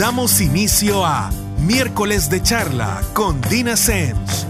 Damos inicio a Miércoles de Charla con Dina Sens.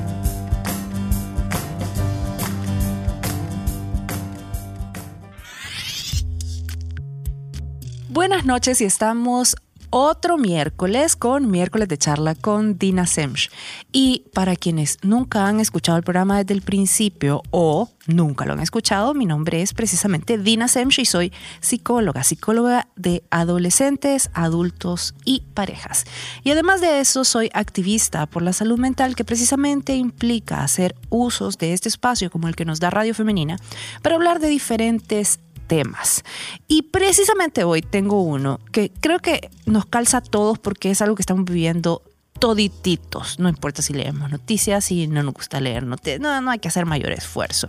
Buenas noches y estamos otro miércoles con miércoles de charla con Dina Semch. Y para quienes nunca han escuchado el programa desde el principio o nunca lo han escuchado, mi nombre es precisamente Dina Semch y soy psicóloga, psicóloga de adolescentes, adultos y parejas. Y además de eso, soy activista por la salud mental que precisamente implica hacer usos de este espacio como el que nos da Radio Femenina para hablar de diferentes temas. Y precisamente hoy tengo uno que creo que nos calza a todos porque es algo que estamos viviendo todititos, no importa si leemos noticias, y no nos gusta leer noticias, no, no hay que hacer mayor esfuerzo.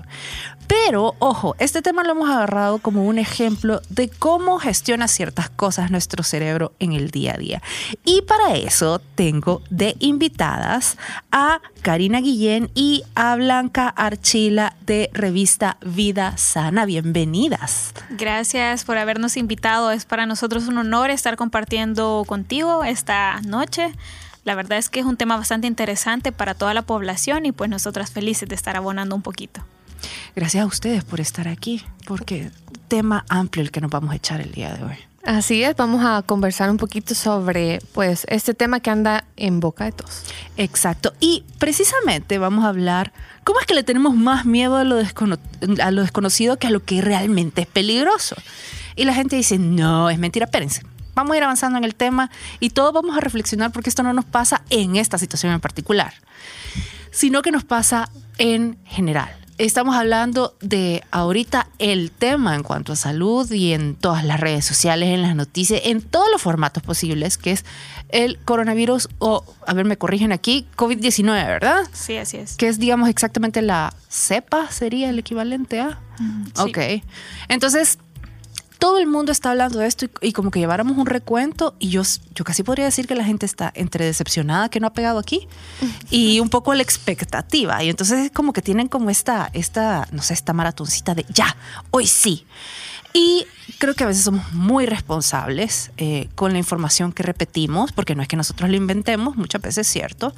Pero, ojo, este tema lo hemos agarrado como un ejemplo de cómo gestiona ciertas cosas nuestro cerebro en el día a día. Y para eso tengo de invitadas a Karina Guillén y a Blanca Archila de revista Vida Sana. Bienvenidas. Gracias por habernos invitado. Es para nosotros un honor estar compartiendo contigo esta noche. La verdad es que es un tema bastante interesante para toda la población y pues nosotras felices de estar abonando un poquito. Gracias a ustedes por estar aquí, porque tema amplio el que nos vamos a echar el día de hoy. Así es, vamos a conversar un poquito sobre pues este tema que anda en boca de todos. Exacto. Y precisamente vamos a hablar cómo es que le tenemos más miedo a lo, a lo desconocido que a lo que realmente es peligroso. Y la gente dice, no, es mentira, espérense vamos a ir avanzando en el tema y todos vamos a reflexionar porque esto no nos pasa en esta situación en particular, sino que nos pasa en general. Estamos hablando de ahorita el tema en cuanto a salud y en todas las redes sociales, en las noticias, en todos los formatos posibles, que es el coronavirus o, a ver, me corrigen aquí, COVID-19, ¿verdad? Sí, así es. Que es, digamos, exactamente la cepa, sería el equivalente a. Ok. Entonces, todo el mundo está hablando de esto y, como que lleváramos un recuento y yo, yo casi podría decir que la gente está entre decepcionada que no ha pegado aquí y un poco la expectativa. Y entonces es como que tienen como esta, esta, no sé, esta maratoncita de ya, hoy sí. Y creo que a veces somos muy responsables eh, con la información que repetimos, porque no es que nosotros lo inventemos, muchas veces es cierto.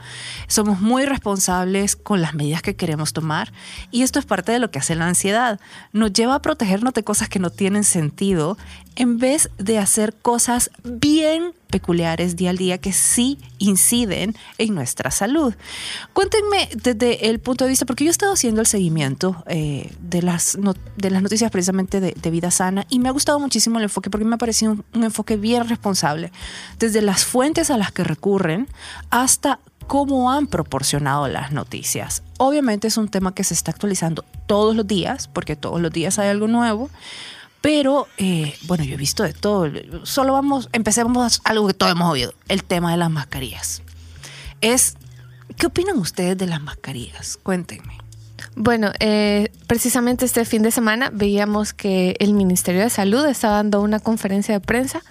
Somos muy responsables con las medidas que queremos tomar y esto es parte de lo que hace la ansiedad. Nos lleva a protegernos de cosas que no tienen sentido en vez de hacer cosas bien peculiares día al día que sí inciden en nuestra salud. Cuéntenme desde el punto de vista, porque yo he estado haciendo el seguimiento eh, de, las de las noticias precisamente de, vida sana y me ha gustado muchísimo el enfoque porque me ha parecido un, un enfoque bien responsable, desde las fuentes a las que recurren hasta cómo han proporcionado las noticias. Obviamente es un tema que se está actualizando todos los días, porque todos los días hay algo nuevo, pero, eh, bueno, yo he visto de todo. Solo vamos, empecemos algo que todos hemos oído, el tema de las mascarillas. Es, ¿qué opinan ustedes de las mascarillas? Cuéntenme. Bueno, eh, precisamente este fin de semana veíamos que el Ministerio de Salud estaba dando una conferencia de prensa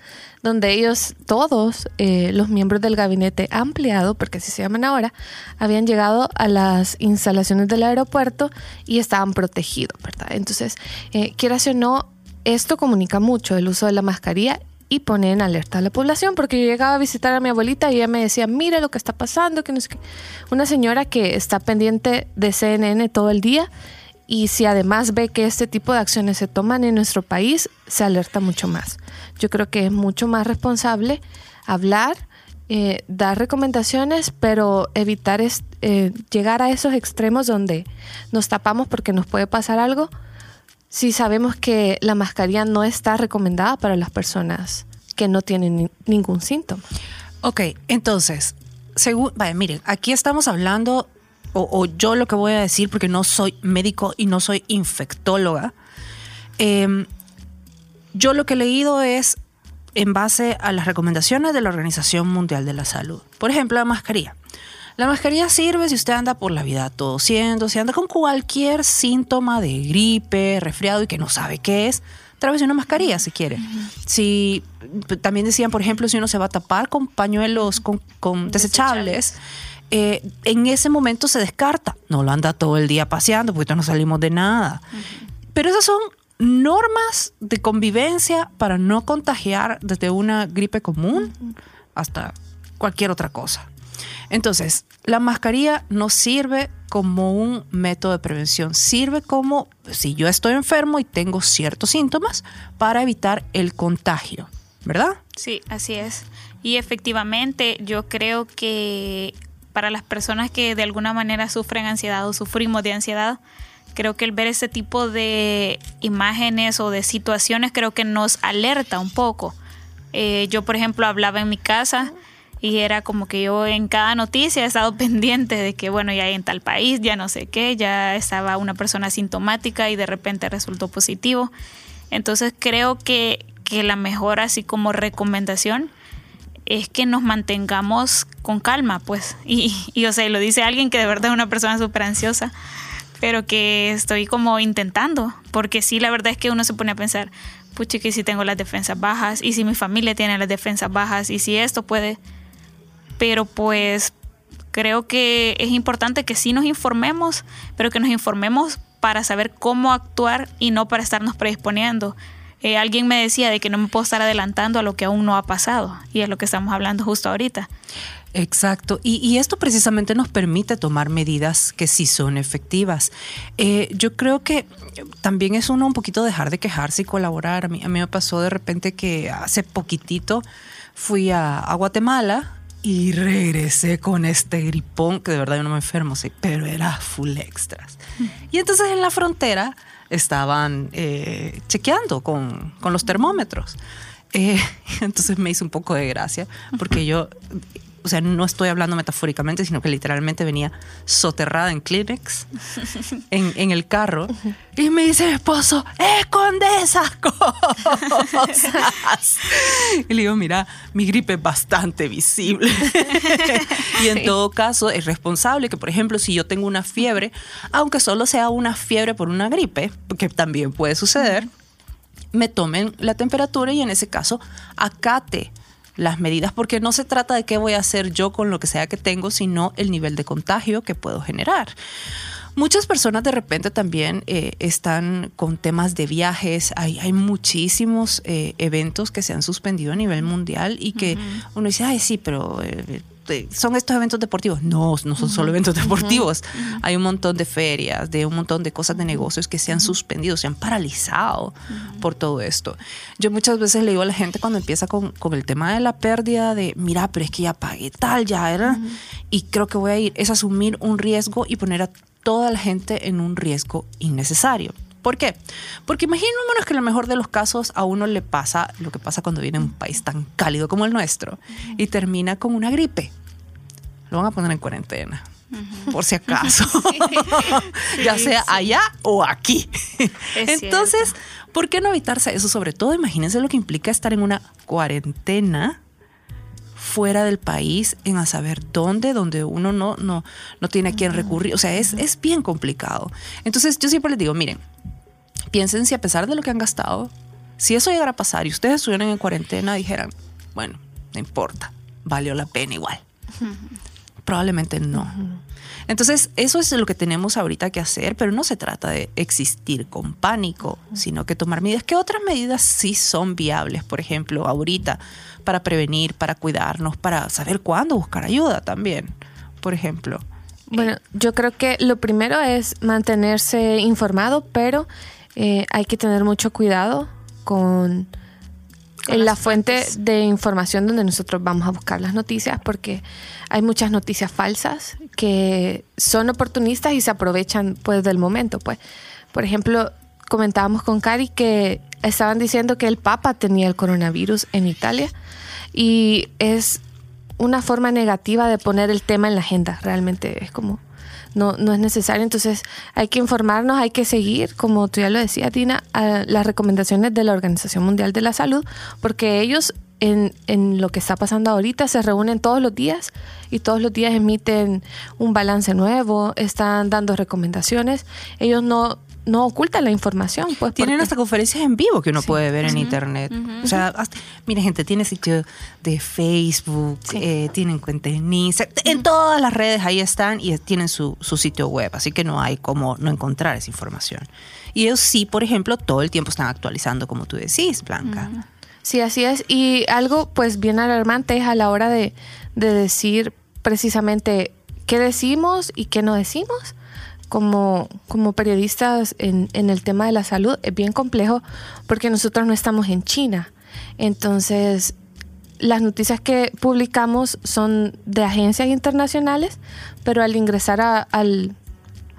donde ellos, todos eh, los miembros del gabinete ampliado, porque así se llaman ahora, habían llegado a las instalaciones del aeropuerto y estaban protegidos, ¿verdad? Entonces, eh, quieras o no, esto comunica mucho el uso de la mascarilla y pone en alerta a la población, porque yo llegaba a visitar a mi abuelita y ella me decía, mira lo que está pasando, que no Una señora que está pendiente de CNN todo el día y si además ve que este tipo de acciones se toman en nuestro país, se alerta mucho más. Yo creo que es mucho más responsable hablar, eh, dar recomendaciones, pero evitar eh, llegar a esos extremos donde nos tapamos porque nos puede pasar algo si sabemos que la mascarilla no está recomendada para las personas que no tienen ningún síntoma. Ok, entonces, según, vaya, miren, aquí estamos hablando, o, yo lo que voy a decir, porque no soy médico y no soy infectóloga, em, yo lo que he leído es en base a las recomendaciones de la Organización Mundial de la Salud. Por ejemplo, la mascarilla. La mascarilla sirve si usted anda por la vida tosiendo, si anda con cualquier síntoma de gripe, resfriado y que no sabe qué es, tráigase una mascarilla si quiere. Si también decían, por ejemplo, si uno se va a tapar con pañuelos con, desechables, eh, en ese momento se descarta. No lo anda todo el día paseando porque no salimos de nada. Pero esas son normas de convivencia para no contagiar desde una gripe común hasta cualquier otra cosa. Entonces, la mascarilla no sirve como un método de prevención, sirve como si yo estoy enfermo y tengo ciertos síntomas para evitar el contagio, ¿verdad? Sí, así es. Y efectivamente, yo creo que para las personas que de alguna manera sufren ansiedad o sufrimos de ansiedad, creo que el ver ese tipo de imágenes o de situaciones creo que nos alerta un poco. Eh, yo, por ejemplo, hablaba en mi casa y era como que yo en cada noticia he estado pendiente de que, bueno, ya en tal país, ya no sé qué, ya estaba una persona asintomática y de repente resultó positivo. Entonces creo que, que la mejor así como recomendación es que nos mantengamos con calma, pues. Y, y o sea, lo dice alguien que de verdad es una persona súper ansiosa, pero que estoy como intentando, porque sí, la verdad es que uno se pone a pensar, pucha, que si tengo las defensas bajas, y si mi familia tiene las defensas bajas, y si esto puede pero pues creo que es importante que sí nos informemos, pero que nos informemos para saber cómo actuar y no para estarnos predisponiendo. Eh, alguien me decía de que no me puedo estar adelantando a lo que aún no ha pasado y es lo que estamos hablando justo ahorita. Exacto, y, esto precisamente nos permite tomar medidas que sí son efectivas. Eh, yo creo que también es uno un poquito dejar de quejarse y colaborar. A mí, a mí me pasó de repente que hace poquitito fui a, a Guatemala y regresé con este gripón, que de verdad yo no me enfermo, sí, pero era full extras. Y entonces en la frontera estaban eh, chequeando con, con, los termómetros. Eh, entonces me hizo un poco de gracia, porque yo o sea, no estoy hablando metafóricamente, sino que literalmente venía soterrada en Kleenex en, en el carro y me dice mi esposo, esconde esas cosas. y le digo, mira, mi gripe es bastante visible. y en todo caso es responsable que, por ejemplo, si yo tengo una fiebre, aunque solo sea una fiebre por una gripe, que también puede suceder, me tomen la temperatura y en ese caso acate las medidas, porque no se trata de qué voy a hacer yo con lo que sea que tengo, sino el nivel de contagio que puedo generar. Muchas personas de repente también eh, están con temas de viajes. Hay, hay muchísimos eh, eventos que se han suspendido a nivel mundial y que uno dice, ay, sí, pero eh, son estos eventos deportivos. No, no son solo eventos deportivos. Hay un montón de ferias, de un montón de cosas de negocios que se han suspendido, se han paralizado por todo esto. Yo muchas veces le digo a la gente cuando empieza con, con el tema de la pérdida de, mira, pero es que ya pagué tal, ya era, y creo que voy a ir, es asumir un riesgo y poner a toda la gente en un riesgo innecesario. ¿Por qué? Porque imaginémonos que en lo mejor de los casos a uno le pasa lo que pasa cuando viene a un país tan cálido como el nuestro y termina con una gripe. Lo van a poner en cuarentena. Por si acaso, ya sea allá o aquí. Entonces, ¿por qué no evitarse eso? Sobre todo, imagínense lo que implica estar en una cuarentena fuera del país, en a saber dónde, donde uno no, no, no tiene a quién recurrir. O sea, es, es bien complicado. Entonces, yo siempre les digo, miren, piensen si a pesar de lo que han gastado, si eso llegara a pasar y ustedes estuvieran en cuarentena, dijeran, bueno, no importa, valió la pena igual. Probablemente no. Entonces, eso es lo que tenemos ahorita que hacer, pero no se trata de existir con pánico, sino que tomar medidas. ¿Qué otras medidas sí son viables? Por ejemplo, ahorita, para prevenir, para cuidarnos, para saber cuándo buscar ayuda también, por ejemplo. Bueno, yo creo que lo primero es mantenerse informado, pero eh, hay que tener mucho cuidado con, la fuente de información donde nosotros vamos a buscar las noticias, porque hay muchas noticias falsas que son oportunistas y se aprovechan pues del momento. Pues, por ejemplo, comentábamos con Cari que estaban diciendo que el Papa tenía el coronavirus en Italia y es una forma negativa de poner el tema en la agenda. Realmente es como no, no es necesario. Entonces hay que informarnos, hay que seguir, como tú ya lo decías, Tina, las recomendaciones de la Organización Mundial de la Salud, porque ellos en, en, lo que está pasando ahorita se reúnen todos los días y todos los días emiten un balance nuevo, están dando recomendaciones. Ellos no no ocultan la información. Pues, Tienen porque- hasta conferencias en vivo que uno puede ver en internet. O sea, hasta- mire gente, tiene sitio de Facebook, Sí. eh, tienen cuenta en Instagram, en todas las redes ahí están y tienen su, su sitio web, así que no hay como no encontrar esa información. Y ellos sí, por ejemplo, todo el tiempo están actualizando, como tú decís, Blanca. Sí, así es. Y algo pues bien alarmante es a la hora de, de decir precisamente qué decimos y qué no decimos. Como, como periodistas en, en el tema de la salud es bien complejo porque nosotros no estamos en China. Entonces, las noticias que publicamos son de agencias internacionales, pero al ingresar a- al,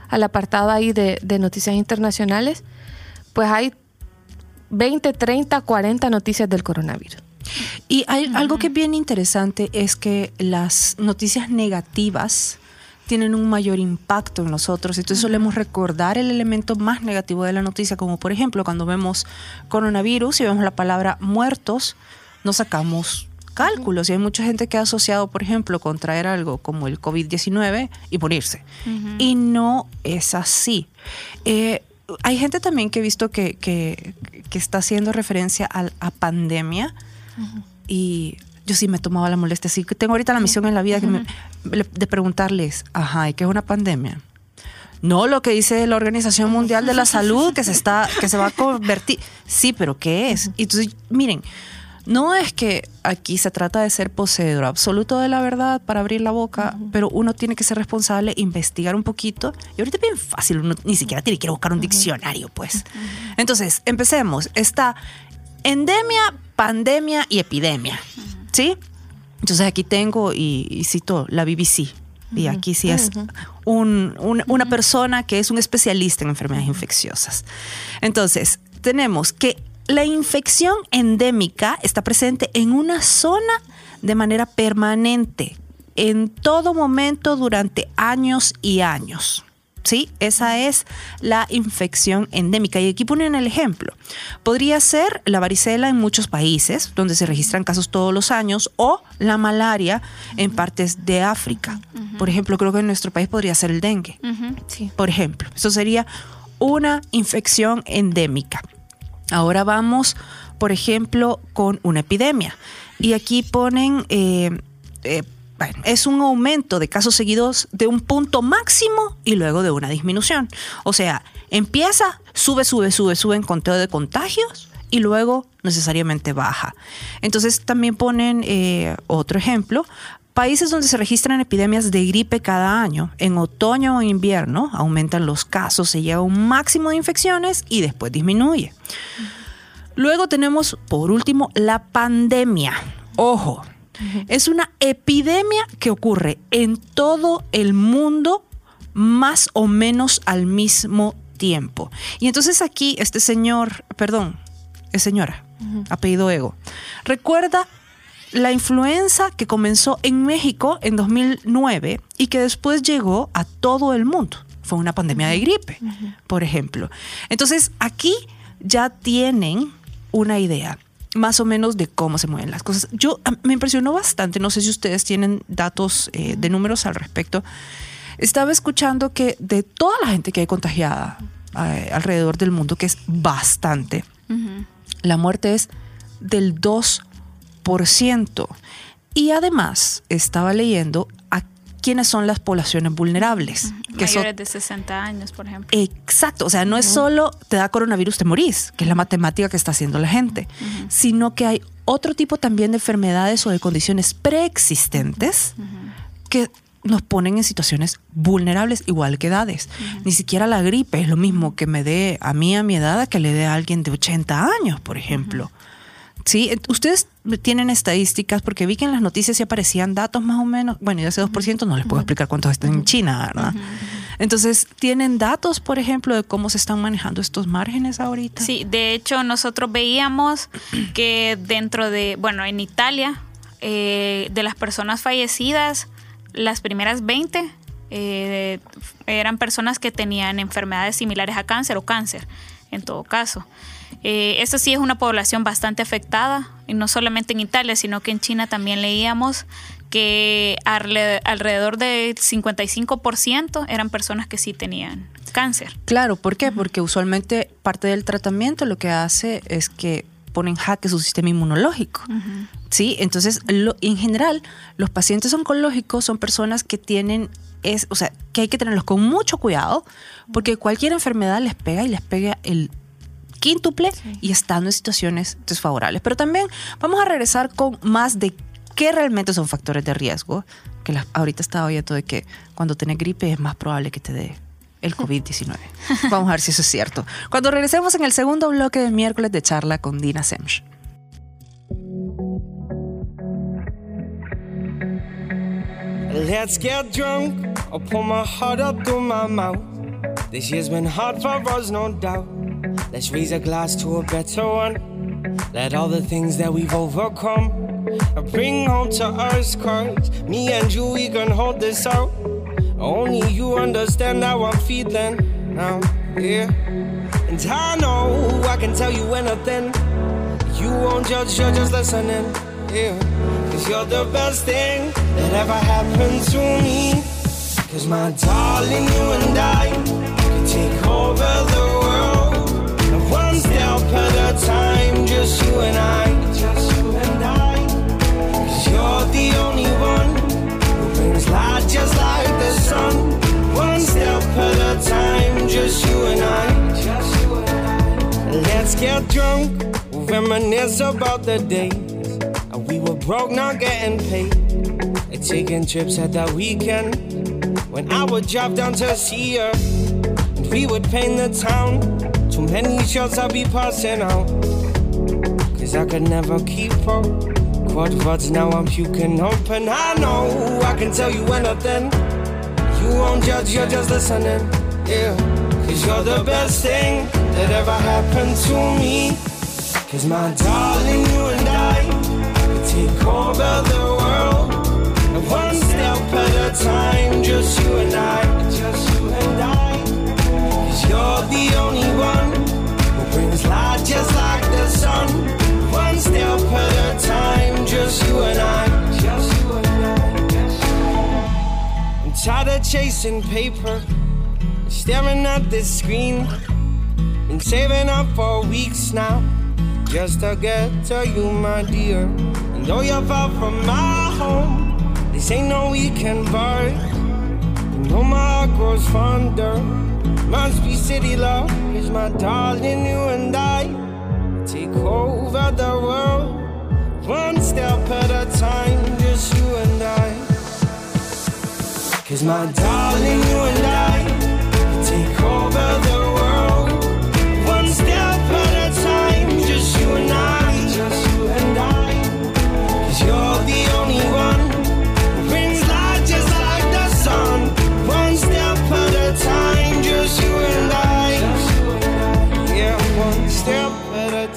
al apartado ahí de, de noticias internacionales, pues hay 20, 30, 40 noticias del coronavirus. Y hay algo que es bien interesante es que las noticias negativas tienen un mayor impacto en nosotros. Entonces solemos recordar el elemento más negativo de la noticia, como por ejemplo cuando vemos coronavirus y vemos la palabra muertos, nos sacamos cálculos. Y hay mucha gente que ha asociado, por ejemplo, con traer algo como el COVID-19 y morirse. Y no es así. Eh, hay gente también que he visto que, que- que está haciendo referencia al- a pandemia y yo sí me tomaba la molestia. Así que tengo ahorita la misión en la vida que me- de preguntarles, ajá, ¿y qué es una pandemia? No lo que dice la Organización Mundial de la Salud, que se está, que se va a convertir. Sí, pero ¿qué es? Y Entonces, miren, no es que aquí se trata de ser poseedor absoluto de la verdad para abrir la boca, pero uno tiene que ser responsable, investigar un poquito. Y ahorita es bien fácil, uno ni siquiera tiene que ir a buscar un diccionario, pues. Entonces, empecemos. Está endemia, pandemia y epidemia. ¿Sí? Entonces aquí tengo y, y cito la BBC. Y aquí sí es un- un- una persona que es un especialista en enfermedades infecciosas. Entonces, tenemos que la infección endémica está presente en una zona de manera permanente, en todo momento durante años y años. ¿Sí? Esa es la infección endémica. Y aquí ponen el ejemplo. Podría ser la varicela en muchos países, donde se registran casos todos los años, o la malaria en partes de África. Por ejemplo, creo que en nuestro país podría ser el dengue. Sí. Por ejemplo, eso sería una infección endémica. Ahora vamos, por ejemplo, con una epidemia. Y aquí ponen, eh, eh, es un aumento de casos seguidos de un punto máximo y luego de una disminución. O sea, empieza, sube, sube, sube, sube en conteo de contagios y luego necesariamente baja. Entonces también ponen eh, otro ejemplo. Países donde se registran epidemias de gripe cada año, en otoño o invierno, aumentan los casos, se llega a un máximo de infecciones y después disminuye. Luego tenemos, por último, la pandemia. Ojo, es una epidemia que ocurre en todo el mundo más o menos al mismo tiempo. Y entonces aquí este señor, perdón, es señora, apellido Ego, recuerda la influenza que comenzó en México en 2009 y que después llegó a todo el mundo. Fue una pandemia de gripe, por ejemplo. Entonces aquí ya tienen una idea más o menos de cómo se mueven las cosas. Yo a- me impresionó bastante, no sé si ustedes tienen datos eh, de números al respecto. Estaba escuchando que de toda la gente que hay contagiada eh, alrededor del mundo, que es bastante, la muerte es del 2%. Y además estaba leyendo a quiénes son las poblaciones vulnerables. Que Mayores de 60 años, por ejemplo. Exacto, o sea, no es solo te da coronavirus, te morís, que es la matemática que está haciendo la gente, sino que hay otro tipo también de enfermedades o de condiciones preexistentes que nos ponen en situaciones vulnerables, igual que edades. Ni siquiera la gripe es lo mismo que me dé a mí a mi edad que le dé a alguien de 80 años, por ejemplo. Sí, ent- ustedes tienen estadísticas porque vi que en las noticias sí aparecían datos más o menos. Bueno, y ese 2% no les puedo explicar cuántos están en China, ¿verdad? Entonces, ¿tienen datos, por ejemplo, de cómo se están manejando estos márgenes ahorita? Sí, de hecho nosotros veíamos que dentro de, bueno, en Italia, eh, de las personas fallecidas, las primeras 20 eh, eran personas que tenían enfermedades similares a cáncer o cáncer, en todo caso. Eh, esto sí es una población bastante afectada, y no solamente en Italia, sino que en China también leíamos que alrededor del 55% eran personas que sí tenían cáncer. Claro, ¿por qué? Porque usualmente parte del tratamiento lo que hace es que pone en jaque su sistema inmunológico. Sí, entonces lo- en general los pacientes oncológicos son personas que tienen es, o sea, que hay que tenerlos con mucho cuidado porque cualquier enfermedad les pega y les pega el quíntuple y estando en situaciones desfavorables. Pero también vamos a regresar con más de qué realmente son factores de riesgo, que la- ahorita estaba oyendo de que cuando tenés gripe es más probable que te dé el COVID-19. Vamos a ver si eso es cierto. Cuando regresemos en el segundo bloque de miércoles de charla con Dina Semch. Let's get drunk. I'll pour my heart up through my mouth. This year's been hard for us, no doubt. Let's raise a glass to a better one. Let all the things that we've overcome bring home to us, cause me and you, we can hold this out. Only you understand how I'm feeling now, yeah. And I know I can tell you anything. You won't judge, you're just listening. Yeah. Cause you're the best thing that ever happened to me. Cause my darling, you and I can take over the world. Time, just you and I. Cause you're the only one who brings light just like the sun. One step at a time, just you and I. Let's get drunk, reminisce about the days we were broke, not getting paid. Taking trips at that weekend when I would drive down to see her and we would paint the town. Too many shots I'd be passing out. Cause I could never keep up. Quad words now I'm puking up, and I know I can tell you anything. You won't judge, you're just listening. Yeah, cause you're the best thing that ever happened to me. Cause my darling, you and I can take over the world. One step at a time, just you and I. Just you and I. You're the only one who brings light just like the sun. One step at a time, just you and I. Just you and I. I'm tired of chasing paper, staring at this screen. Been saving up for weeks now, just to get to you, my dear. And though you're far from my home, this ain't no weekend bar. You know my heart grows fonder. Must be city love, is my darling, you and I take over the world. One step at a time, just you and I. Cause my darling, you and I take over the world. One step at a time, just you and I.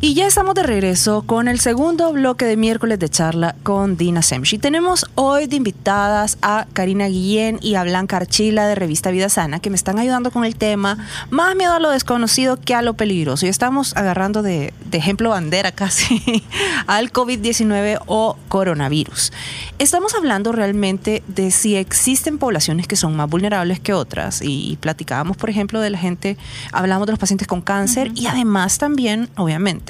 Y ya estamos de regreso con el segundo bloque de miércoles de charla con Dina Semchi. Tenemos hoy de invitadas a Karina Guillén y a Blanca Archila de Revista Vida Sana, que me están ayudando con el tema más miedo a lo desconocido que a lo peligroso. Y estamos agarrando de, de ejemplo bandera casi al COVID-19 o coronavirus. Estamos hablando realmente de si existen poblaciones que son más vulnerables que otras. Y platicábamos, por ejemplo, de la gente, hablamos de los pacientes con cáncer y además también, obviamente,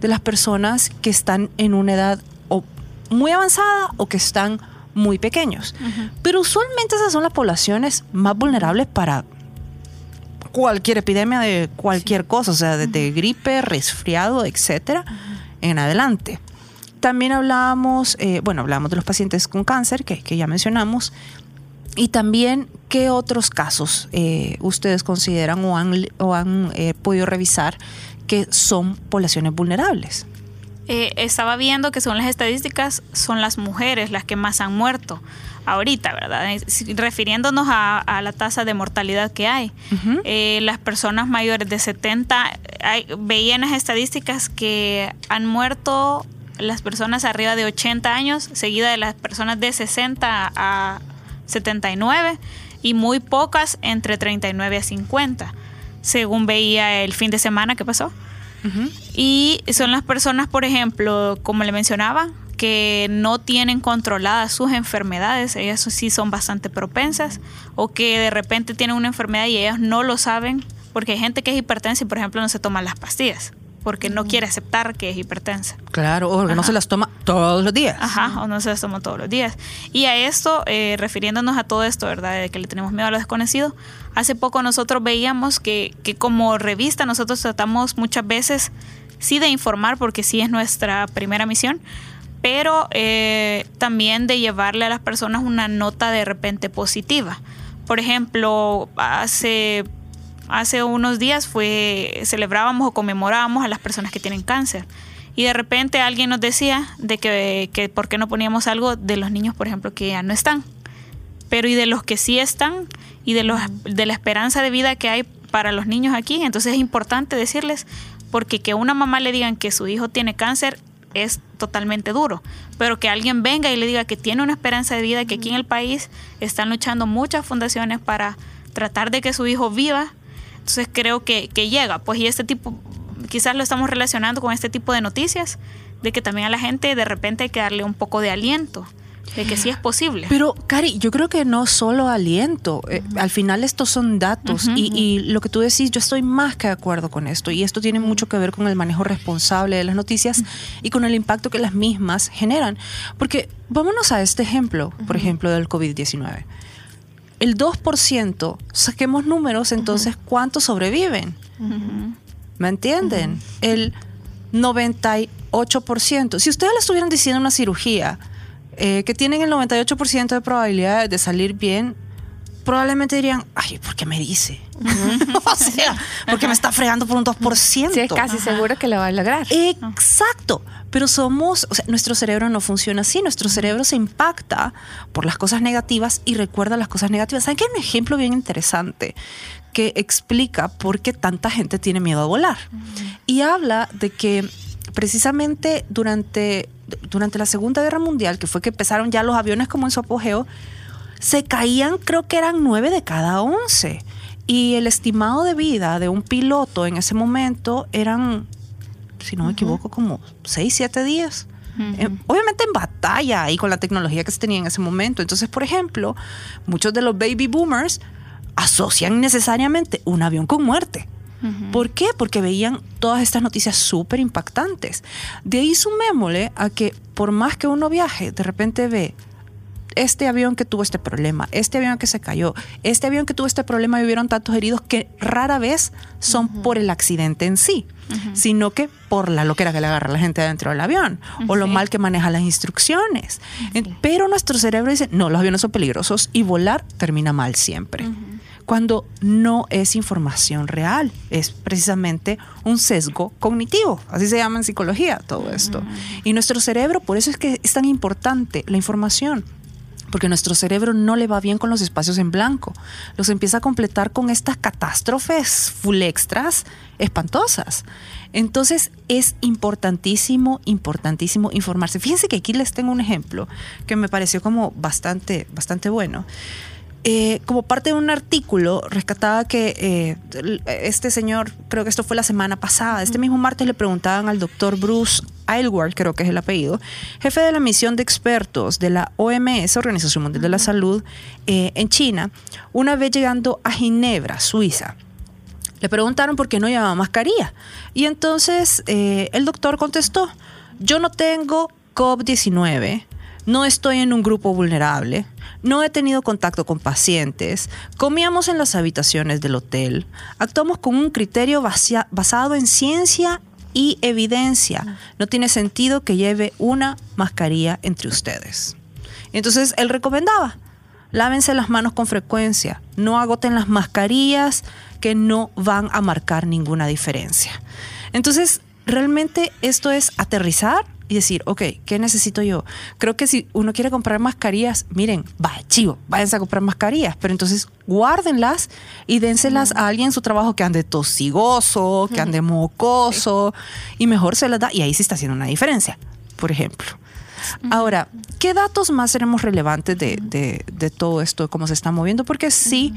de las personas que están en una edad o muy avanzada o que están muy pequeños. Pero usualmente esas son las poblaciones más vulnerables para cualquier epidemia de cualquier cosa, o sea, desde gripe, resfriado, etcétera, en adelante. También hablábamos, eh, bueno, hablábamos de los pacientes con cáncer, que, que ya mencionamos, y también qué otros casos eh, ustedes consideran o han, o han eh, podido revisar que son poblaciones vulnerables. Eh, estaba viendo que son las estadísticas, son las mujeres las que más han muerto ahorita, ¿verdad? Refiriéndonos a, la tasa de mortalidad que hay. Eh, las personas mayores de 70, hay, veía en las estadísticas que han muerto las personas arriba de 80 años, seguida de las personas de 60 a 79 y muy pocas entre 39 a 50, según veía el fin de semana que pasó. Y son las personas, por ejemplo, como le mencionaba, que no tienen controladas sus enfermedades, ellas sí son bastante propensas, o que de repente tienen una enfermedad y ellas no lo saben, porque hay gente que es hipertensa y, por ejemplo, no se toma las pastillas porque no quiere aceptar que es hipertensa. Claro, o que no se las toma todos los días. Ajá, o no se las toma todos los días. Y a esto, eh, refiriéndonos a todo esto, ¿verdad? De que le tenemos miedo a lo desconocido, hace poco nosotros veíamos que, que como revista nosotros tratamos muchas veces, sí de informar, porque sí es nuestra primera misión, pero eh, también de llevarle a las personas una nota de repente positiva. Por ejemplo, hace hace unos días fue celebrábamos o conmemorábamos a las personas que tienen cáncer. Y de repente alguien nos decía de que, que por qué no poníamos algo de los niños, por ejemplo, que ya no están. Pero y de los que sí están y de, los, de la esperanza de vida que hay para los niños aquí. Entonces es importante decirles, porque que una mamá le digan que su hijo tiene cáncer es totalmente duro. Pero que alguien venga y le diga que tiene una esperanza de vida, que aquí en el país están luchando muchas fundaciones para tratar de que su hijo viva entonces creo que, llega, pues y este tipo, quizás lo estamos relacionando con este tipo de noticias, de que también a la gente de repente hay que darle un poco de aliento de que sí es posible. Pero, Cari, yo creo que no solo aliento. Eh, al final estos son datos y, y, lo que tú decís, yo estoy más que de acuerdo con esto. Y esto tiene mucho que ver con el manejo responsable de las noticias y con el impacto que las mismas generan. Porque vámonos a este ejemplo, por ejemplo, del COVID-19 el 2%, saquemos números, entonces, ¿cuántos sobreviven? ¿Me entienden? El 98%. Si ustedes le estuvieran diciendo una cirugía eh, que tienen el 98% de probabilidad de salir bien, probablemente dirían, ay, ¿por qué me dice? o sea, porque me está fregando por un 2%. Sí, es casi seguro que lo va a lograr. Exacto. Pero somos, o sea, nuestro cerebro no funciona así. Nuestro cerebro se impacta por las cosas negativas y recuerda las cosas negativas. ¿Saben que hay un ejemplo bien interesante que explica por qué tanta gente tiene miedo a volar? Y habla de que precisamente durante, durante la Segunda Guerra Mundial, que fue que empezaron ya los aviones como en su apogeo, se caían, creo que eran nueve de cada once. Y el estimado de vida de un piloto en ese momento eran, si no me equivoco, como seis, siete días. Eh, obviamente en batalla y con la tecnología que se tenía en ese momento. Entonces, por ejemplo, muchos de los baby boomers asocian necesariamente un avión con muerte. ¿Por qué? Porque veían todas estas noticias súper impactantes. De ahí sumémosle a que por más que uno viaje, de repente ve este avión que tuvo este problema, este avión que se cayó, este avión que tuvo este problema y hubieron tantos heridos que rara vez son por el accidente en sí, sino que por la loquera que le agarra a la gente dentro del avión o lo mal que maneja las instrucciones. Pero nuestro cerebro dice, no, los aviones son peligrosos y volar termina mal siempre. Cuando no es información real, es precisamente un sesgo cognitivo, así se llama en psicología todo esto. Y nuestro cerebro, por eso es que es tan importante la información, porque nuestro cerebro no le va bien con los espacios en blanco. Los empieza a completar con estas catástrofes full extras espantosas. Entonces es importantísimo, importantísimo informarse. Fíjense que aquí les tengo un ejemplo que me pareció como bastante, bastante bueno. Eh, como parte de un artículo, rescataba que eh, este señor, creo que esto fue la semana pasada, este mismo martes le preguntaban al doctor Bruce Aylward, creo que es el apellido, jefe de la misión de expertos de la OMS, Organización Mundial de la Salud, eh, en China, una vez llegando a Ginebra, Suiza. Le preguntaron por qué no llevaba mascarilla. Y entonces el doctor contestó, yo no tengo COVID-19, no estoy en un grupo vulnerable, no he tenido contacto con pacientes, comíamos en las habitaciones del hotel, actuamos con un criterio basado en ciencia y evidencia. No tiene sentido que lleve una mascarilla entre ustedes. Entonces él recomendaba, lávense las manos con frecuencia, no agoten las mascarillas que no van a marcar ninguna diferencia. Entonces, realmente esto es aterrizar y decir, ok, ¿qué necesito yo? Creo que si uno quiere comprar mascarillas, miren, va, chivo, váyanse a comprar mascarillas, pero entonces guárdenlas y dénselas a alguien en su trabajo que ande tosigoso, que ande mocoso, y mejor se las da, y ahí sí está haciendo una diferencia, por ejemplo. Ahora, ¿qué datos más seremos relevantes de, de, de todo esto, de cómo se está moviendo? Porque sí,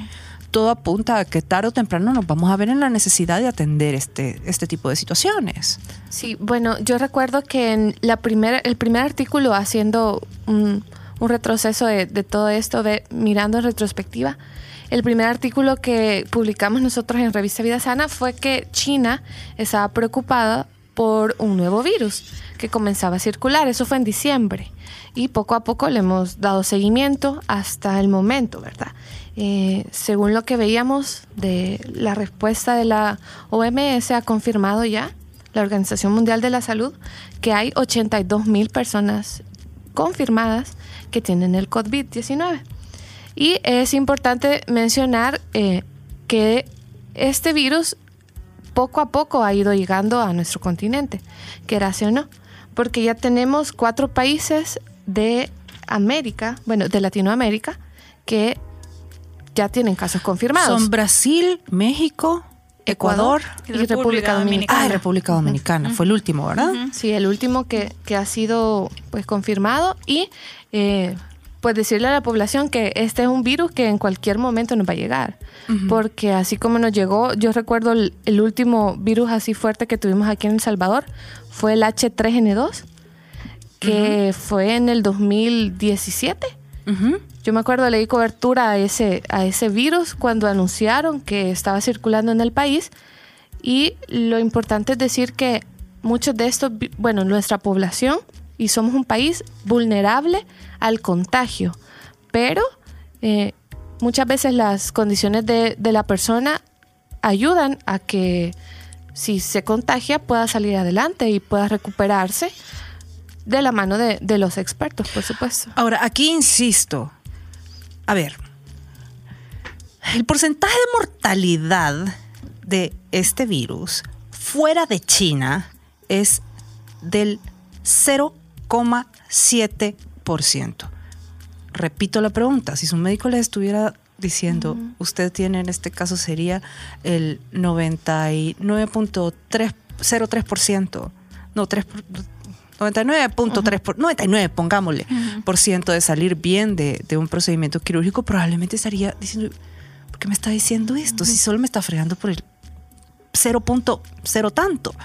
todo apunta a que tarde o temprano nos vamos a ver en la necesidad de atender este, este tipo de situaciones. Sí, bueno, yo recuerdo que en la primera, el primer artículo haciendo un, un retroceso de, de, todo esto, de, mirando en retrospectiva, el primer artículo que publicamos nosotros en Revista Vida Sana fue que China estaba preocupada por un nuevo virus que comenzaba a circular. Eso fue en diciembre. Y poco a poco le hemos dado seguimiento hasta el momento, ¿verdad? Eh, según lo que veíamos de la respuesta de la OMS, ha confirmado ya la Organización Mundial de la Salud que hay 82 mil personas confirmadas que tienen el COVID-19. Y es importante mencionar eh, que este virus poco a poco ha ido llegando a nuestro continente, querase o no, porque ya tenemos cuatro países de América, bueno, de Latinoamérica, que ya tienen casos confirmados. Son Brasil, México, Ecuador, y República, República Dominicana. Ah, República Dominicana, uh -huh. fue el último, ¿verdad? Uh -huh. Sí, el último que, que, ha sido pues confirmado y eh, pues decirle a la población que este es un virus que en cualquier momento nos va a llegar. Uh -huh. Porque así como nos llegó, yo recuerdo el, el, último virus así fuerte que tuvimos aquí en El Salvador, fue el H3N2, que fue en el 2017. Yo me acuerdo, le di cobertura a ese, a ese virus cuando anunciaron que estaba circulando en el país. Y lo importante es decir que muchos de estos, bueno, nuestra población, y somos un país vulnerable al contagio, pero eh, muchas veces las condiciones de, de, la persona ayudan a que si se contagia pueda salir adelante y pueda recuperarse de la mano de, de los expertos, por supuesto. Ahora, aquí insisto, a ver, el porcentaje de mortalidad de este virus fuera de China es del 0,7%. Repito la pregunta, si su médico le estuviera diciendo, uh -huh. usted tiene en este caso sería el 99.03%, no, 3, 99.3, por, 99, pongámosle, uh -huh. por ciento de salir bien de, de, un procedimiento quirúrgico, probablemente estaría diciendo, ¿por qué me está diciendo esto? Uh -huh. Si solo me está fregando por el 0.0 tanto.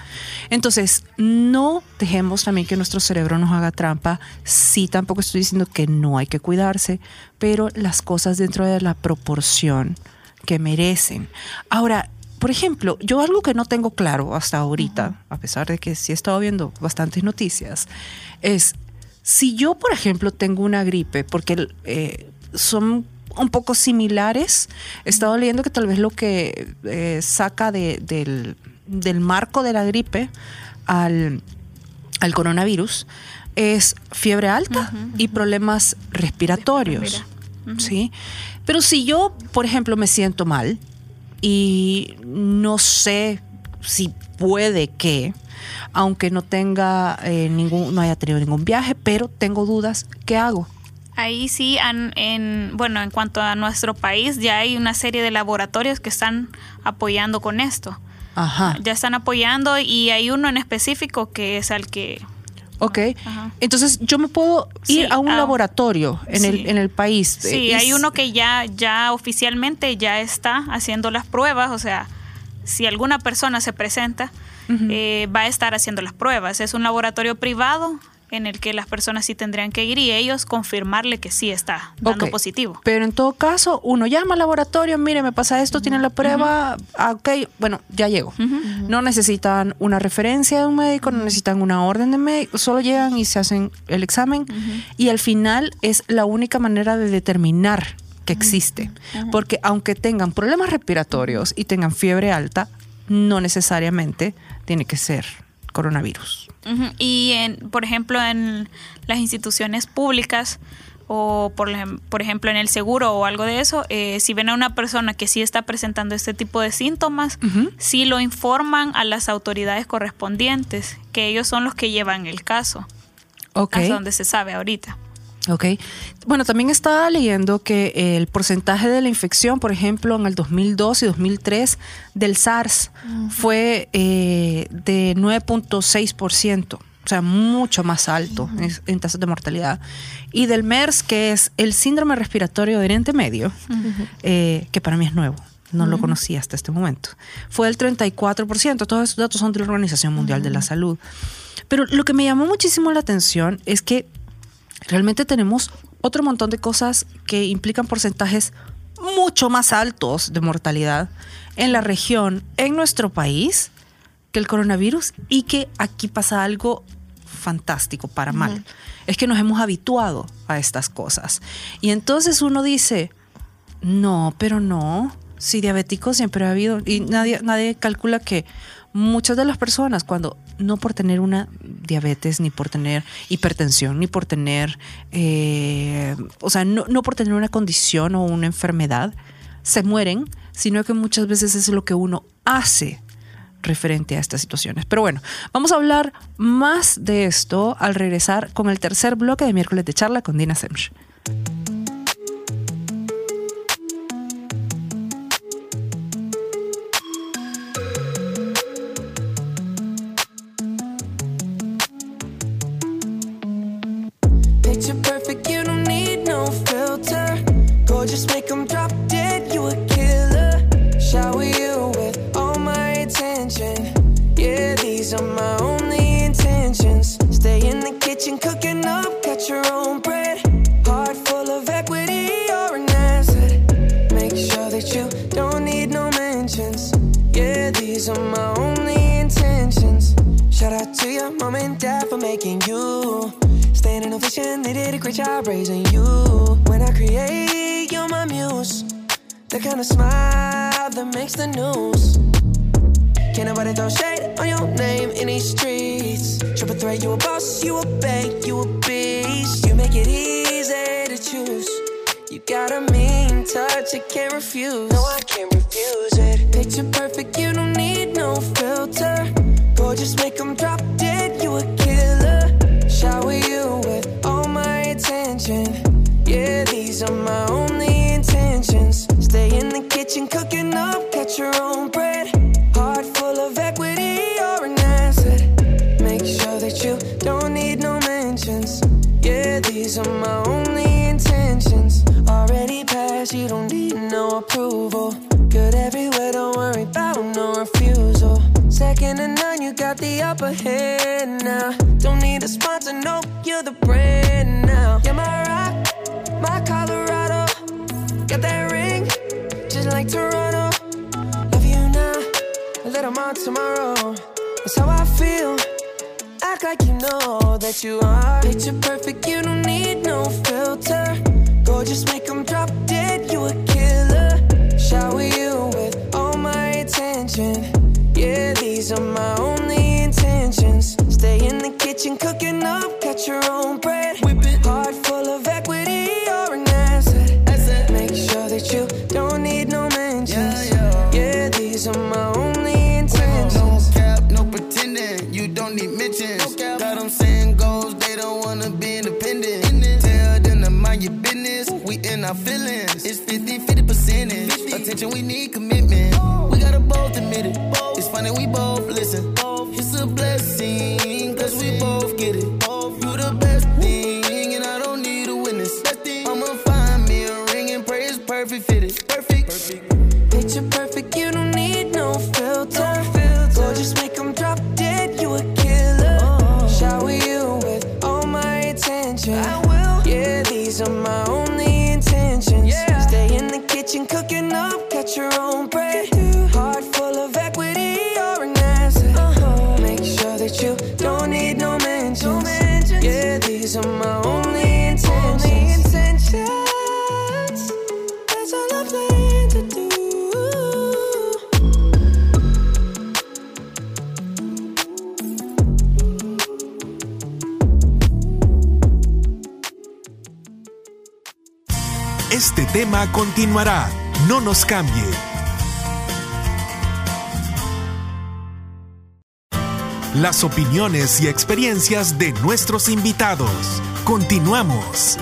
Entonces, no dejemos también que nuestro cerebro nos haga trampa. Sí, tampoco estoy diciendo que no hay que cuidarse, pero las cosas dentro de la proporción que merecen. Ahora, por ejemplo, yo algo que no tengo claro hasta ahorita, uh -huh. a pesar de que sí he estado viendo bastantes noticias, es si yo, por ejemplo, tengo una gripe, porque eh, son un poco similares, he estado leyendo que tal vez lo que eh, saca de, del, del, marco de la gripe al, al coronavirus es fiebre alta uh -huh, y problemas respiratorios. Uh -huh. ¿sí? Pero si yo, por ejemplo, me siento mal, y no sé si puede que, aunque no tenga eh, ningún, no haya tenido ningún viaje, pero tengo dudas, ¿qué hago? Ahí sí, en, en, bueno, en cuanto a nuestro país, ya hay una serie de laboratorios que están apoyando con esto. Ajá. Ya están apoyando y hay uno en específico que es al que Ok, Ajá. entonces yo me puedo ir sí, a un ah, laboratorio en, sí. el, en el país. Sí, hay uno que ya, ya oficialmente ya está haciendo las pruebas, o sea, si alguna persona se presenta, uh -huh. eh, va a estar haciendo las pruebas. Es un laboratorio privado en el que las personas sí tendrían que ir y ellos confirmarle que sí está dando okay. positivo. Pero en todo caso, uno llama al laboratorio, mire, me pasa esto, uh -huh. tienen la prueba, uh -huh. ah, ok, bueno, ya llego. Uh -huh. No necesitan una referencia de un médico, no necesitan una orden de médico, solo llegan y se hacen el examen y al final es la única manera de determinar que existe. Porque aunque tengan problemas respiratorios y tengan fiebre alta, no necesariamente tiene que ser coronavirus. Uh -huh. Y, en, por ejemplo, en las instituciones públicas, o por, por ejemplo en el seguro o algo de eso, eh, si ven a una persona que sí está presentando este tipo de síntomas, sí lo informan a las autoridades correspondientes, que ellos son los que llevan el caso, hasta donde se sabe ahorita. Ok. Bueno, también estaba leyendo que el porcentaje de la infección, por ejemplo, en el 2002 y 2003 del SARS fue eh, de 9.6%, o sea, mucho más alto en, en tasas de mortalidad. Y del MERS, que es el síndrome respiratorio de Oriente Medio, eh, que para mí es nuevo. No lo conocía hasta este momento. Fue del 34%. Todos esos datos son de la Organización Mundial de la Salud. Pero lo que me llamó muchísimo la atención es que realmente tenemos otro montón de cosas que implican porcentajes mucho más altos de mortalidad en la región, en nuestro país, que el coronavirus y que aquí pasa algo fantástico para mal. Es que nos hemos habituado a estas cosas. Y entonces uno dice, no, pero no. Si diabéticos siempre ha habido. Y nadie, nadie calcula que muchas de las personas, cuando no por tener una diabetes, ni por tener hipertensión, ni por tener. eh, o sea, no, no por tener una condición o una enfermedad, se mueren, sino que muchas veces es lo que uno hace referente a estas situaciones. Pero bueno, vamos a hablar más de esto al regresar con el tercer bloque de miércoles de charla con Dina Semch. Got your own bread. Heart full of equity, you're an asset. Make sure that you don't need no mentions. Yeah, these are my only intentions. Shout out to your mom and dad for making you. Staying in ovation, they did a great job raising you. When I create, you're my muse. The kind of smile that makes the news. Can't nobody throw shade on your name in these streets. Triple threat, you a boss, you a bank, you a beast. It easy to choose. You got a mean touch, I can't refuse. No, I can't refuse it. Picture perfect, you don't need no filter. Gorgeous, make 'em drop dead, you a killer. Shower you with all my attention. Yeah, these are my only intentions. Stay in the kitchen, cooking up, catch your own bread. Upper now. Don't need a sponsor, no, you're the brand now. You're my rock, my Colorado. Got that ring, just like Toronto. Love you now, a little more tomorrow. That's how I feel. Act like you know that you are. Picture perfect, you don't need no filter. Gorgeous, make 'em drop dead, you a killer. Shower you with all my attention. Yeah, these are my. Stay watching cookies. Cambie. Las opiniones y experiencias de nuestros invitados. Continuamos.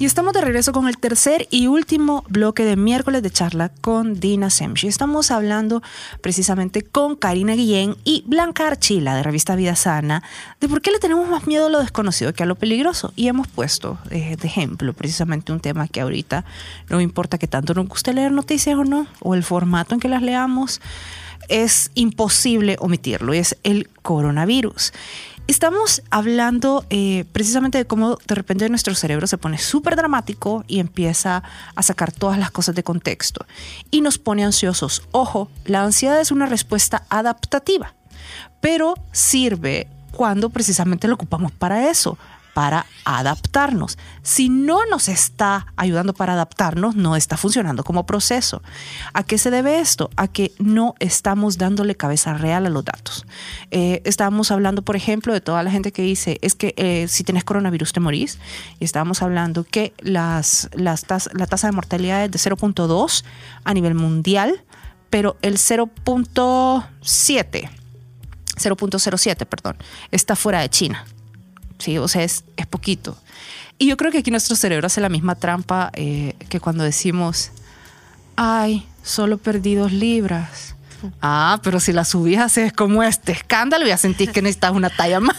Y estamos de regreso con el tercer y último bloque de miércoles de charla con Dina Semchi. Estamos hablando precisamente con Karina Guillén y Blanca Archila de Revista Vida Sana de por qué le tenemos más miedo a lo desconocido que a lo peligroso. Y hemos puesto eh, de ejemplo precisamente un tema que ahorita no importa que tanto nos guste leer noticias o no, o el formato en que las leamos, es imposible omitirlo, y es el coronavirus. Estamos hablando eh, precisamente de cómo de repente nuestro cerebro se pone súper dramático y empieza a sacar todas las cosas de contexto y nos pone ansiosos. Ojo, la ansiedad es una respuesta adaptativa, pero sirve cuando precisamente lo ocupamos para eso, para adaptarnos. Si no nos está ayudando para adaptarnos, no está funcionando como proceso. ¿A qué se debe esto? A que no estamos dándole cabeza real a los datos. Eh, estábamos hablando, por ejemplo, de toda la gente que dice, es que eh, si tienes coronavirus te morís. Y estábamos hablando que las, las la tasa de mortalidad es de 0.2 a nivel mundial, pero el 0.7, 0.07, perdón, está fuera de China. ¿Sí? O sea, es, es poquito. Y yo creo que aquí nuestro cerebro hace la misma trampa eh, que cuando decimos, ay, solo perdí dos libras. Ah, pero si la subís haces como este escándalo, ya sentís que necesitas una talla más.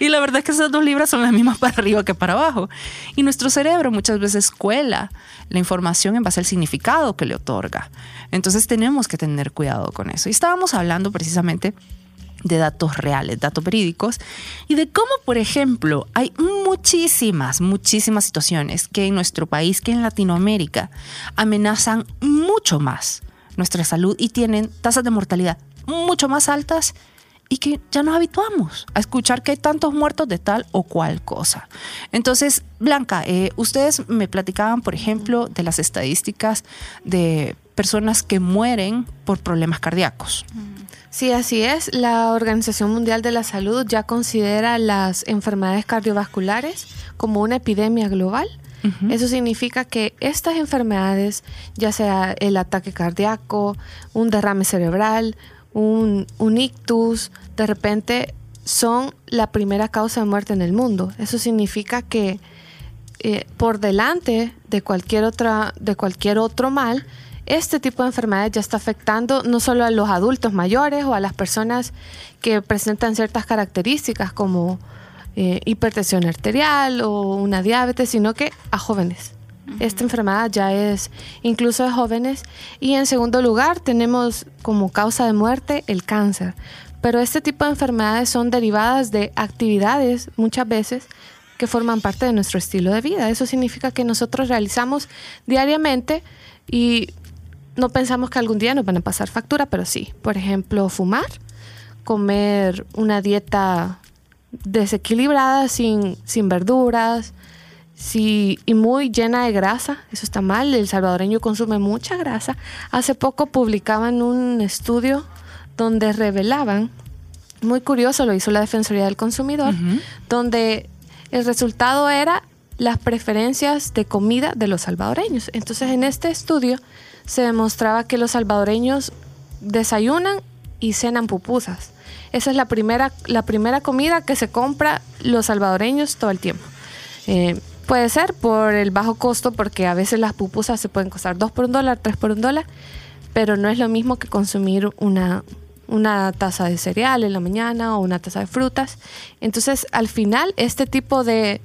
Y la verdad es que esas dos libras son las mismas para arriba que para abajo. Y nuestro cerebro muchas veces cuela la información en base al significado que le otorga. Entonces tenemos que tener cuidado con eso. Y estábamos hablando precisamente de datos reales, datos verídicos, y de cómo, por ejemplo, hay muchísimas, muchísimas situaciones que en nuestro país, que en Latinoamérica, amenazan mucho más nuestra salud y tienen tasas de mortalidad mucho más altas y que ya nos habituamos a escuchar que hay tantos muertos de tal o cual cosa. Entonces, Blanca, eh, ustedes me platicaban, por ejemplo, de las estadísticas de personas que mueren por problemas cardíacos. Sí, así es. La Organización Mundial de la Salud ya considera las enfermedades cardiovasculares como una epidemia global. Eso significa que estas enfermedades, ya sea el ataque cardíaco, un derrame cerebral, un, ictus, de repente son la primera causa de muerte en el mundo. Eso significa que eh, por delante de cualquier, otra, de cualquier otro mal, este tipo de enfermedades ya está afectando no solo a los adultos mayores o a las personas que presentan ciertas características como eh, hipertensión arterial o una diabetes, sino que a jóvenes. Esta enfermedad ya es incluso de jóvenes. Y en segundo lugar tenemos como causa de muerte el cáncer. Pero este tipo de enfermedades son derivadas de actividades muchas veces que forman parte de nuestro estilo de vida. Eso significa que nosotros realizamos diariamente y no pensamos que algún día nos van a pasar factura, pero sí. Por ejemplo, fumar, comer una dieta desequilibrada, sin, sin verduras, sí, y muy llena de grasa. Eso está mal. El salvadoreño consume mucha grasa. Hace poco publicaban un estudio donde revelaban, muy curioso, lo hizo la Defensoría del Consumidor, donde el resultado era las preferencias de comida de los salvadoreños. Entonces, en este estudio se demostraba que los salvadoreños desayunan y cenan pupusas. Esa es la primera, la primera comida que se compra los salvadoreños todo el tiempo. Eh, puede ser por el bajo costo, porque a veces las pupusas se pueden costar 2 por un dólar, 3 por un dólar, pero no es lo mismo que consumir una, una taza de cereal en la mañana o una taza de frutas. Entonces, al final, este tipo de,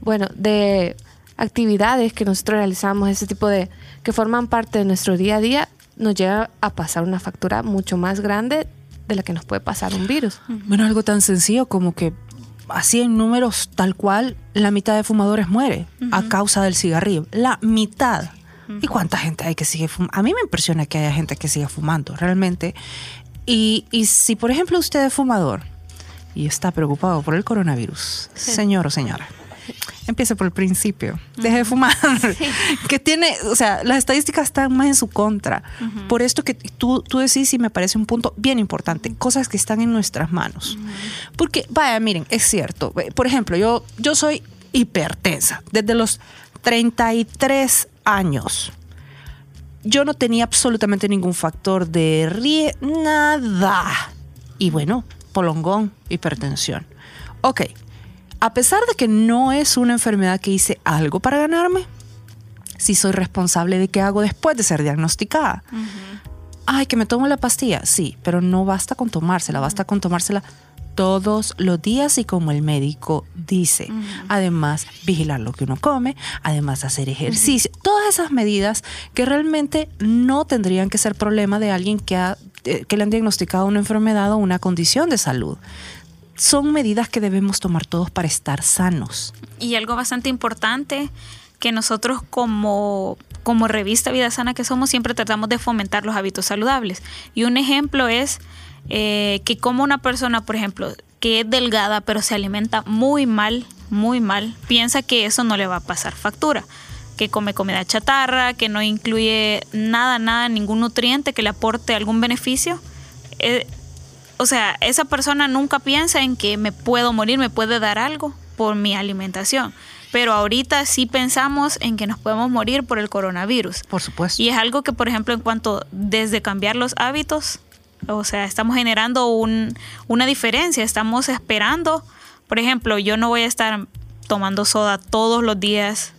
bueno, de actividades que nosotros realizamos, ese tipo de que forman parte de nuestro día a día, nos llega a pasar una factura mucho más grande de la que nos puede pasar un virus. Bueno, algo tan sencillo como que así en números tal cual, la mitad de fumadores muere a causa del cigarrillo. La mitad. ¿Y cuánta gente hay que sigue fumando? A mí me impresiona que haya gente que siga fumando, realmente. Y, y si, por ejemplo, usted es fumador y está preocupado por el coronavirus, señor o señora, empiece por el principio. Deje de fumar. que tiene, o sea, las estadísticas están más en su contra. Por esto que tú, tú decís y me parece un punto bien importante, cosas que están en nuestras manos. Porque, vaya, miren, es cierto. Por ejemplo, yo, yo soy hipertensa desde los 33 años. Yo no tenía absolutamente ningún factor de rie, nada. Y bueno, polongón, hipertensión. Ok, a pesar de que no es una enfermedad que hice algo para ganarme, sí soy responsable de qué hago después de ser diagnosticada. Ay, que me tomo la pastilla, sí, pero no basta con tomársela, basta con tomársela todos los días y como el médico dice. Además, vigilar lo que uno come, además hacer ejercicio, todas esas medidas que realmente no tendrían que ser problema de alguien que, ha, eh, que le han diagnosticado una enfermedad o una condición de salud. Son medidas que debemos tomar todos para estar sanos. Y algo bastante importante que nosotros como como revista Vida Sana que somos siempre tratamos de fomentar los hábitos saludables. Y un ejemplo es eh, que como una persona, por ejemplo, que es delgada pero se alimenta muy mal, muy mal, piensa que eso no le va a pasar factura, que come comida chatarra, que no incluye nada, nada, ningún nutriente que le aporte algún beneficio. Eh, o sea, esa persona nunca piensa en que me puedo morir, me puede dar algo por mi alimentación. Pero ahorita sí pensamos en que nos podemos morir por el coronavirus. Por supuesto. Y es algo que, por ejemplo, en cuanto desde cambiar los hábitos, o sea, estamos generando un, una diferencia, estamos esperando, por ejemplo, yo no voy a estar tomando soda todos los días,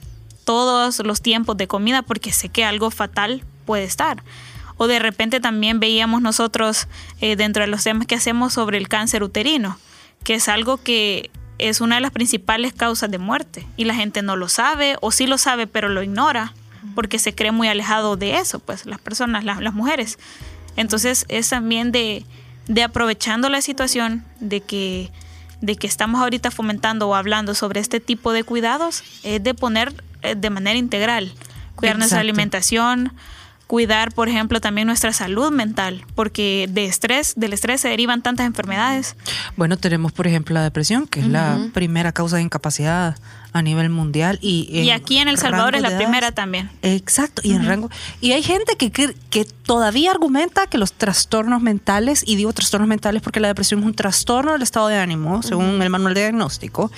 todos los tiempos de comida, porque sé que algo fatal puede estar. O de repente también veíamos nosotros eh, dentro de los temas que hacemos sobre el cáncer uterino, que es algo que es una de las principales causas de muerte y la gente no lo sabe o sí lo sabe pero lo ignora porque se cree muy alejado de eso, pues las personas, las mujeres. Entonces es también de, aprovechando la situación de que, de que estamos ahorita fomentando o hablando sobre este tipo de cuidados, es de poner eh, de manera integral, cuidar nuestra alimentación, cuidar, por ejemplo, también nuestra salud mental, porque de estrés, del estrés se derivan tantas enfermedades. Bueno, tenemos, por ejemplo, la depresión, que es la primera causa de incapacidad a nivel mundial y, y aquí en El Salvador es la primera también. Exacto, y en rango y hay gente que, que, todavía argumenta que los trastornos mentales y digo trastornos mentales porque la depresión es un trastorno del estado de ánimo, según el manual de diagnóstico,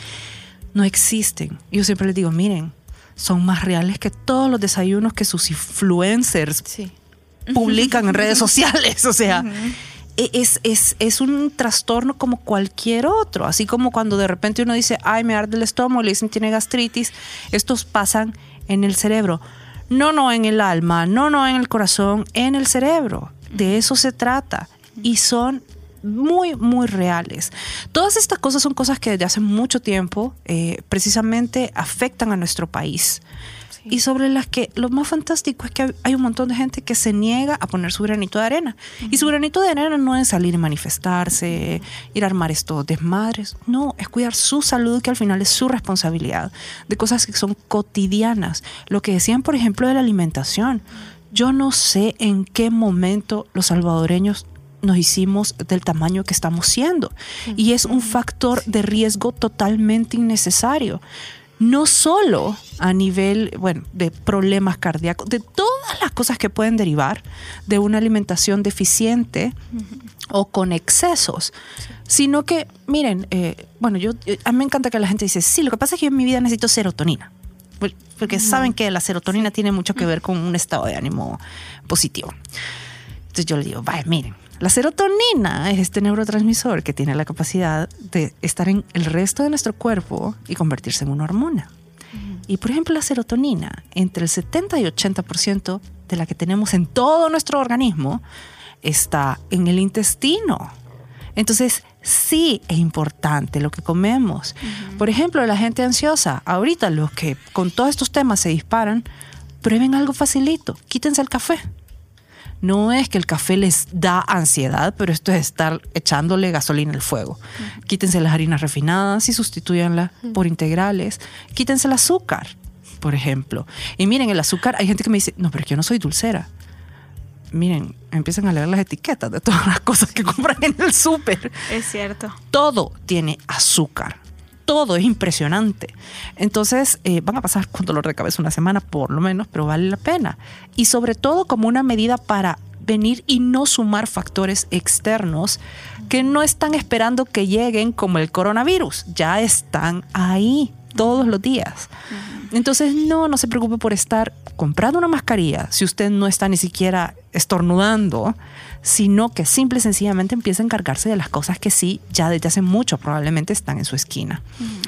no existen. Yo siempre les digo, miren, son más reales que todos los desayunos que sus influencers publican en redes sociales. O sea, e, es, es, es, un trastorno como cualquier otro. Así como cuando de repente uno dice, ay, me arde el estómago, le dicen tiene gastritis. Estos pasan en el cerebro. No, no en el alma, no, no en el corazón, en el cerebro. De eso se trata. Y son muy, muy reales. Todas estas cosas son cosas que desde hace mucho tiempo eh, precisamente afectan a nuestro país. Y sobre las que lo más fantástico es que hay un montón de gente que se niega a poner su granito de arena. Y su granito de arena no es salir y manifestarse, ir a armar estos desmadres. No, es cuidar su salud, que al final es su responsabilidad, de cosas que son cotidianas. Lo que decían, por ejemplo, de la alimentación. Yo no sé en qué momento los salvadoreños nos hicimos del tamaño que estamos siendo. Y es un factor de riesgo totalmente innecesario. No solo a nivel, bueno, de problemas cardíacos, de todas las cosas que pueden derivar de una alimentación deficiente o con excesos, sino que, miren, eh, bueno, yo, a mí me encanta que la gente dice, sí, lo que pasa es que yo en mi vida necesito serotonina porque saben que la serotonina tiene mucho que ver con un estado de ánimo positivo. Entonces yo le digo, vaya, miren, la serotonina es este neurotransmisor que tiene la capacidad de estar en el resto de nuestro cuerpo y convertirse en una hormona. Y por ejemplo, la serotonina, entre el 70 y 80% de la que tenemos en todo nuestro organismo, está en el intestino. Entonces, sí es importante lo que comemos. Por ejemplo, la gente ansiosa, ahorita los que con todos estos temas se disparan, prueben algo facilito, quítense el café no es que el café les da ansiedad, pero esto es estar echándole gasolina al fuego. Quítense las harinas refinadas y sustituyanlas por integrales. Quítense el azúcar, por ejemplo. Y miren, el azúcar, hay gente que me dice, no, pero yo no soy dulcera. Miren, empiezan a leer las etiquetas de todas las cosas que compran en el súper. Es cierto. Todo tiene azúcar todo es impresionante. Entonces, eh, van a pasar con dolor de cabeza una semana por lo menos, pero vale la pena. Y sobre todo como una medida para venir y no sumar factores externos que no están esperando que lleguen como el coronavirus, ya están ahí todos los días. Entonces, no, no se preocupe por estar comprando una mascarilla si usted no está ni siquiera estornudando, sino que simple y sencillamente empieza a encargarse de las cosas que sí, ya desde hace mucho probablemente están en su esquina.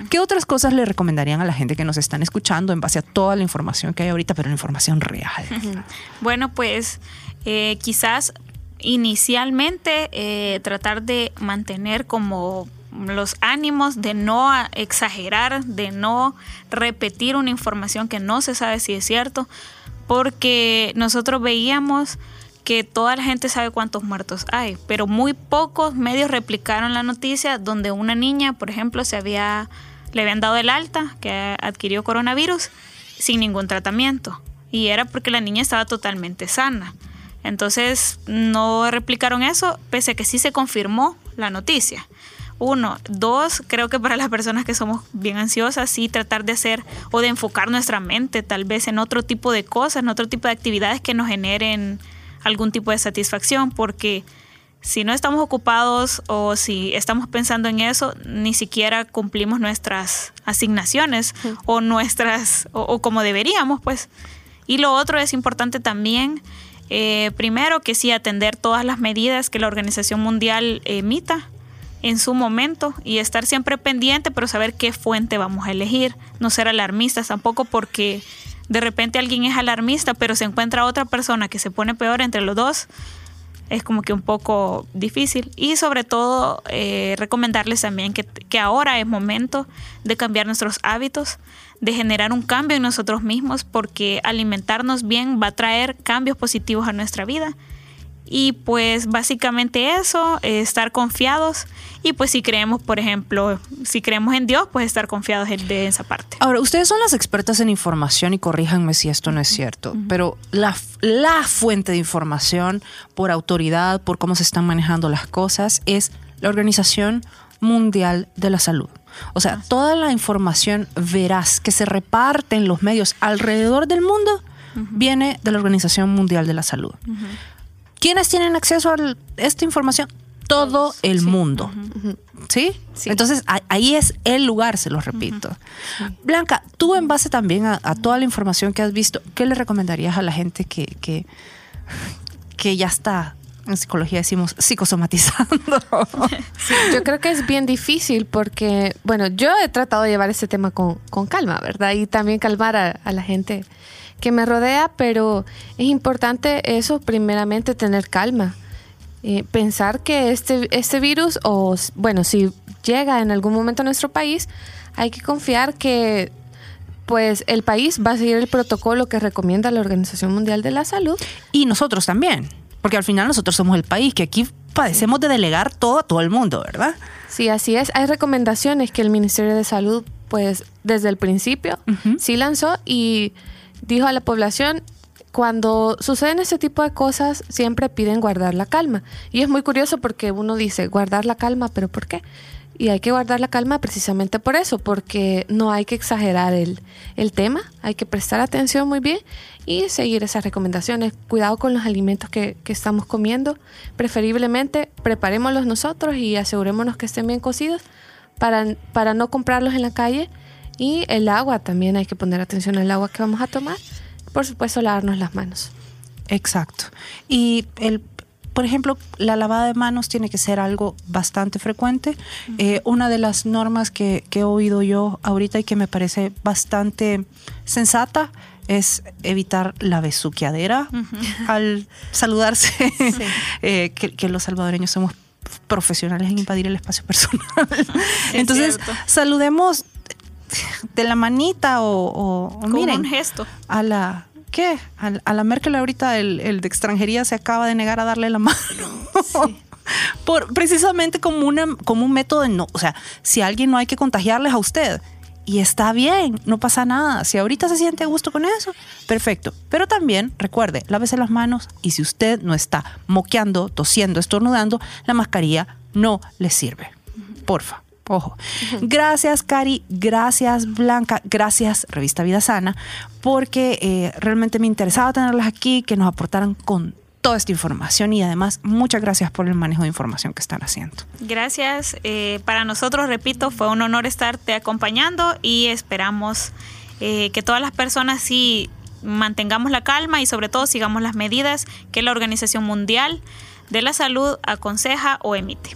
¿Qué otras cosas le recomendarían a la gente que nos están escuchando en base a toda la información que hay ahorita, pero la información real? Bueno, pues eh, quizás inicialmente eh, tratar de mantener como los ánimos de no exagerar, de no repetir una información que no se sabe si es cierto, porque nosotros veíamos que toda la gente sabe cuántos muertos hay, pero muy pocos medios replicaron la noticia donde una niña, por ejemplo, se había le habían dado el alta, que adquirió coronavirus sin ningún tratamiento y era porque la niña estaba totalmente sana. Entonces no replicaron eso, pese a que sí se confirmó la noticia. Uno. Dos, creo que para las personas que somos bien ansiosas, sí tratar de hacer o de enfocar nuestra mente tal vez en otro tipo de cosas, en otro tipo de actividades que nos generen algún tipo de satisfacción, porque si no estamos ocupados o si estamos pensando en eso, ni siquiera cumplimos nuestras asignaciones o nuestras, o, como deberíamos, pues. Y lo otro es importante también, eh, primero que sí atender todas las medidas que la Organización Mundial emita en su momento y estar siempre pendiente, pero saber qué fuente vamos a elegir. No ser alarmistas tampoco porque de repente alguien es alarmista, pero se encuentra otra persona que se pone peor entre los dos. Es como que un poco difícil. Y sobre todo eh, recomendarles también que, que ahora es momento de cambiar nuestros hábitos, de generar un cambio en nosotros mismos, porque alimentarnos bien va a traer cambios positivos a nuestra vida y pues básicamente eso, eh, estar confiados y pues si creemos, por ejemplo, si creemos en Dios, pues estar confiados de esa parte. Ahora, ustedes son las expertas en información y corríjanme si esto no es cierto, pero la, la fuente de información por autoridad, por cómo se están manejando las cosas, es la Organización Mundial de la Salud. O sea, toda la información veraz que se reparte en los medios alrededor del mundo viene de la Organización Mundial de la Salud. ¿Quiénes tienen acceso a esta información? Todo el mundo. ¿Sí? Entonces ahí es el lugar, se lo repito. Blanca, tú en base también a, toda la información que has visto, ¿qué le recomendarías a la gente que, que, que ya está en psicología decimos psicosomatizando. yo creo que es bien difícil porque, bueno, yo he tratado de llevar ese tema con, calma, ¿verdad? Y también calmar a, la gente que me rodea, pero es importante eso, primeramente tener calma. Eh, pensar que este, este virus, o bueno, si llega en algún momento a nuestro país, hay que confiar que pues el país va a seguir el protocolo que recomienda la Organización Mundial de la Salud. Y nosotros también, porque al final nosotros somos el país que aquí padecemos de delegar todo a todo el mundo, ¿verdad? Sí, así es. Hay recomendaciones que el Ministerio de Salud, pues desde el principio, sí lanzó y dijo a la población, cuando suceden ese tipo de cosas, siempre piden guardar la calma. Y es muy curioso porque uno dice, guardar la calma, pero ¿por qué? Y hay que guardar la calma precisamente por eso, porque no hay que exagerar el, el tema, hay que prestar atención muy bien y seguir esas recomendaciones. Cuidado con los alimentos que, que estamos comiendo, preferiblemente preparémoslos nosotros y asegurémonos que estén bien cocidos para, para no comprarlos en la calle y el agua también, hay que poner atención al agua que vamos a tomar. Por supuesto, lavarnos las manos. Exacto. Y el por ejemplo, la lavada de manos tiene que ser algo bastante frecuente. Eh, una de las normas que, he oído yo ahorita y que me parece bastante sensata es evitar la besuqueadera al saludarse, eh, que, los salvadoreños somos profesionales en invadir el espacio personal. Entonces, saludemos de la manita o, miren, un gesto. A la ¿qué? A, la Merkel ahorita el, de extranjería se acaba de negar a darle la mano. Por, precisamente como, una, como un método de no, o sea, si a alguien no hay que contagiarles a usted. Y está bien, no pasa nada. Si ahorita se siente a gusto con eso, perfecto. Pero también, recuerde, lávese las manos y si usted no está moqueando, tosiendo, estornudando, la mascarilla no le sirve. Porfa. Ojo. Gracias, Cari. Gracias, Blanca. Gracias, Revista Vida Sana, porque eh, realmente me interesaba tenerlas aquí, que nos aportaran con toda esta información y además muchas gracias por el manejo de información que están haciendo. Gracias. Eh, para nosotros, repito, fue un honor estarte acompañando y esperamos eh, que todas las personas sí mantengamos la calma y sobre todo sigamos las medidas que la Organización Mundial de la Salud aconseja o emite.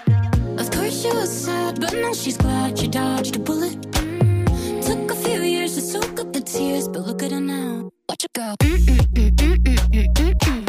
she's glad she dodged a bullet. Mm. Took a few years to soak up the tears, but look at her now. Watch her go. Mm-mm-mm-mm-mm-mm-mm.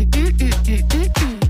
Mm-mm-mm-mm-mm.